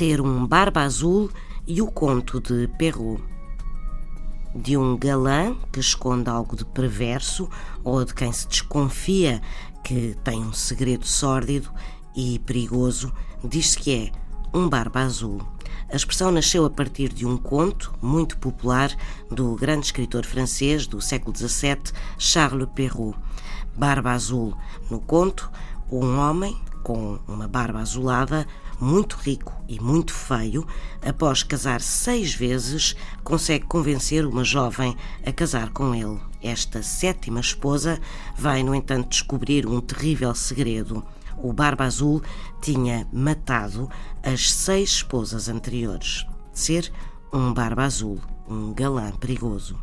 Ser um Barba Azul e o Conto de Perrault. De um galã que esconde algo de perverso ou de quem se desconfia que tem um segredo sórdido e perigoso, diz-se que é um Barba Azul. A expressão nasceu a partir de um conto muito popular do grande escritor francês do século XVII, Charles Perrault. Barba Azul. No conto, um homem com uma barba azulada, muito rico e muito feio, após casar seis vezes, consegue convencer uma jovem a casar com ele. Esta sétima esposa vai, no entanto, descobrir um terrível segredo o Barba Azul tinha matado as seis esposas anteriores. Ser um Barba Azul, um galã perigoso.